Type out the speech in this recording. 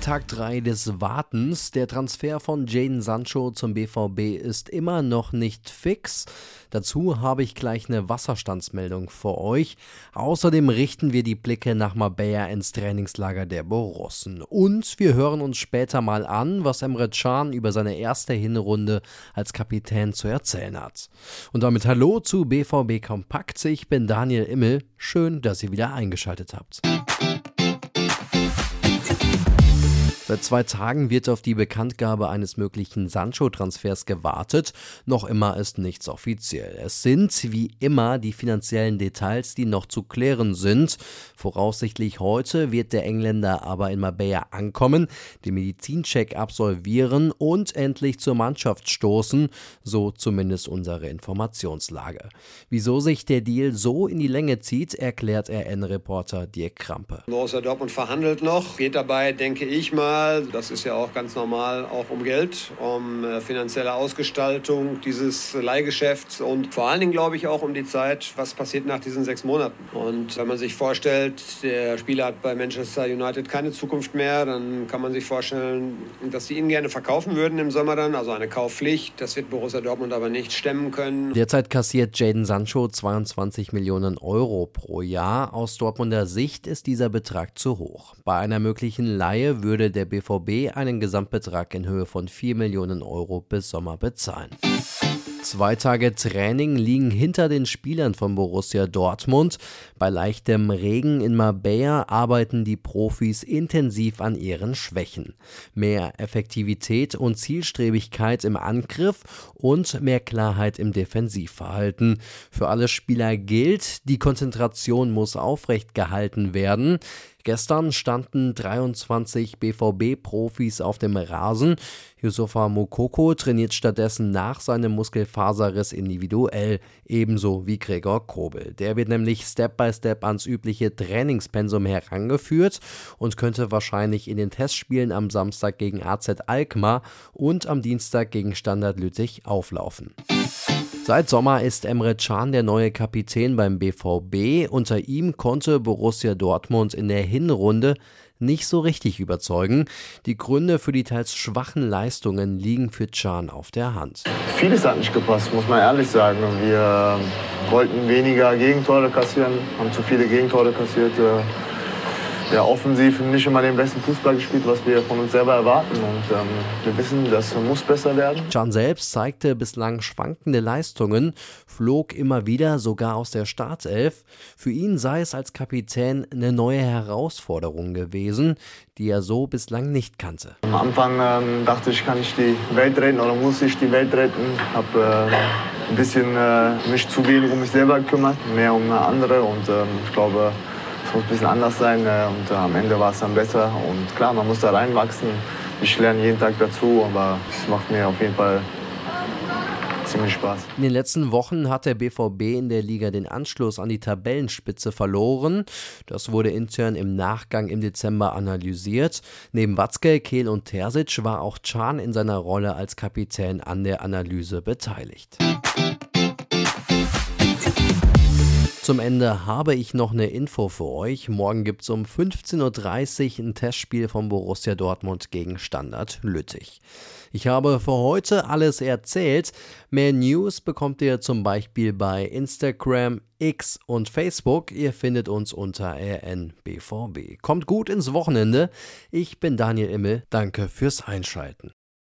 Tag 3 des Wartens. Der Transfer von Jaden Sancho zum BVB ist immer noch nicht fix. Dazu habe ich gleich eine Wasserstandsmeldung für euch. Außerdem richten wir die Blicke nach Marbella ins Trainingslager der Borussen. Und wir hören uns später mal an, was Emre Can über seine erste Hinrunde als Kapitän zu erzählen hat. Und damit hallo zu BVB Kompakt. Ich bin Daniel Immel. Schön, dass ihr wieder eingeschaltet habt. Seit zwei Tagen wird auf die Bekanntgabe eines möglichen Sancho-Transfers gewartet. Noch immer ist nichts offiziell. Es sind wie immer die finanziellen Details, die noch zu klären sind. Voraussichtlich heute wird der Engländer aber in Marbella ankommen, den Medizincheck absolvieren und endlich zur Mannschaft stoßen, so zumindest unsere Informationslage. Wieso sich der Deal so in die Länge zieht, erklärt RN-Reporter Dirk Krampe. Borussia Dortmund verhandelt noch, geht dabei, denke ich mal, Mal, das ist ja auch ganz normal, auch um Geld, um äh, finanzielle Ausgestaltung dieses Leihgeschäfts und vor allen Dingen, glaube ich, auch um die Zeit, was passiert nach diesen sechs Monaten. Und wenn man sich vorstellt, der Spieler hat bei Manchester United keine Zukunft mehr, dann kann man sich vorstellen, dass sie ihn gerne verkaufen würden im Sommer dann, also eine Kaufpflicht. Das wird Borussia Dortmund aber nicht stemmen können. Derzeit kassiert Jaden Sancho 22 Millionen Euro pro Jahr. Aus Dortmunder Sicht ist dieser Betrag zu hoch. Bei einer möglichen Leihe würde der BVB einen Gesamtbetrag in Höhe von 4 Millionen Euro bis Sommer bezahlen. Zwei Tage Training liegen hinter den Spielern von Borussia Dortmund. Bei leichtem Regen in Marbella arbeiten die Profis intensiv an ihren Schwächen. Mehr Effektivität und Zielstrebigkeit im Angriff und mehr Klarheit im Defensivverhalten. Für alle Spieler gilt, die Konzentration muss aufrecht gehalten werden. Gestern standen 23 BVB-Profis auf dem Rasen. Yusufa Mokoko trainiert stattdessen nach seinem Muskelfaserriss individuell, ebenso wie Gregor Kobel. Der wird nämlich Step by Step ans übliche Trainingspensum herangeführt und könnte wahrscheinlich in den Testspielen am Samstag gegen AZ Alkmaar und am Dienstag gegen Standard Lüttich auflaufen. Seit Sommer ist Emre Can der neue Kapitän beim BVB. Unter ihm konnte Borussia Dortmund in der Hinrunde nicht so richtig überzeugen. Die Gründe für die teils schwachen Leistungen liegen für Can auf der Hand. Vieles hat nicht gepasst, muss man ehrlich sagen. Wir wollten weniger Gegentore kassieren, haben zu viele Gegentore kassiert. Ja, offensiv nicht immer den besten Fußball gespielt, was wir von uns selber erwarten. Und ähm, wir wissen, das muss besser werden. Can selbst zeigte bislang schwankende Leistungen, flog immer wieder sogar aus der Startelf. Für ihn sei es als Kapitän eine neue Herausforderung gewesen, die er so bislang nicht kannte. Am Anfang ähm, dachte ich, kann ich die Welt retten oder muss ich die Welt retten. Habe äh, ein bisschen äh, mich zu wenig um mich selber gekümmert, mehr um andere. Und ähm, ich glaube, muss ein bisschen anders sein äh, und äh, am Ende war es dann besser. Und klar, man muss da reinwachsen. Ich lerne jeden Tag dazu, aber es macht mir auf jeden Fall ziemlich Spaß. In den letzten Wochen hat der BVB in der Liga den Anschluss an die Tabellenspitze verloren. Das wurde intern im Nachgang im Dezember analysiert. Neben Watzke, Kehl und Terzic war auch Can in seiner Rolle als Kapitän an der Analyse beteiligt. Zum Ende habe ich noch eine Info für euch. Morgen gibt es um 15.30 Uhr ein Testspiel von Borussia Dortmund gegen Standard Lüttich. Ich habe für heute alles erzählt. Mehr News bekommt ihr zum Beispiel bei Instagram, X und Facebook. Ihr findet uns unter rnbvb. Kommt gut ins Wochenende. Ich bin Daniel Immel. Danke fürs Einschalten.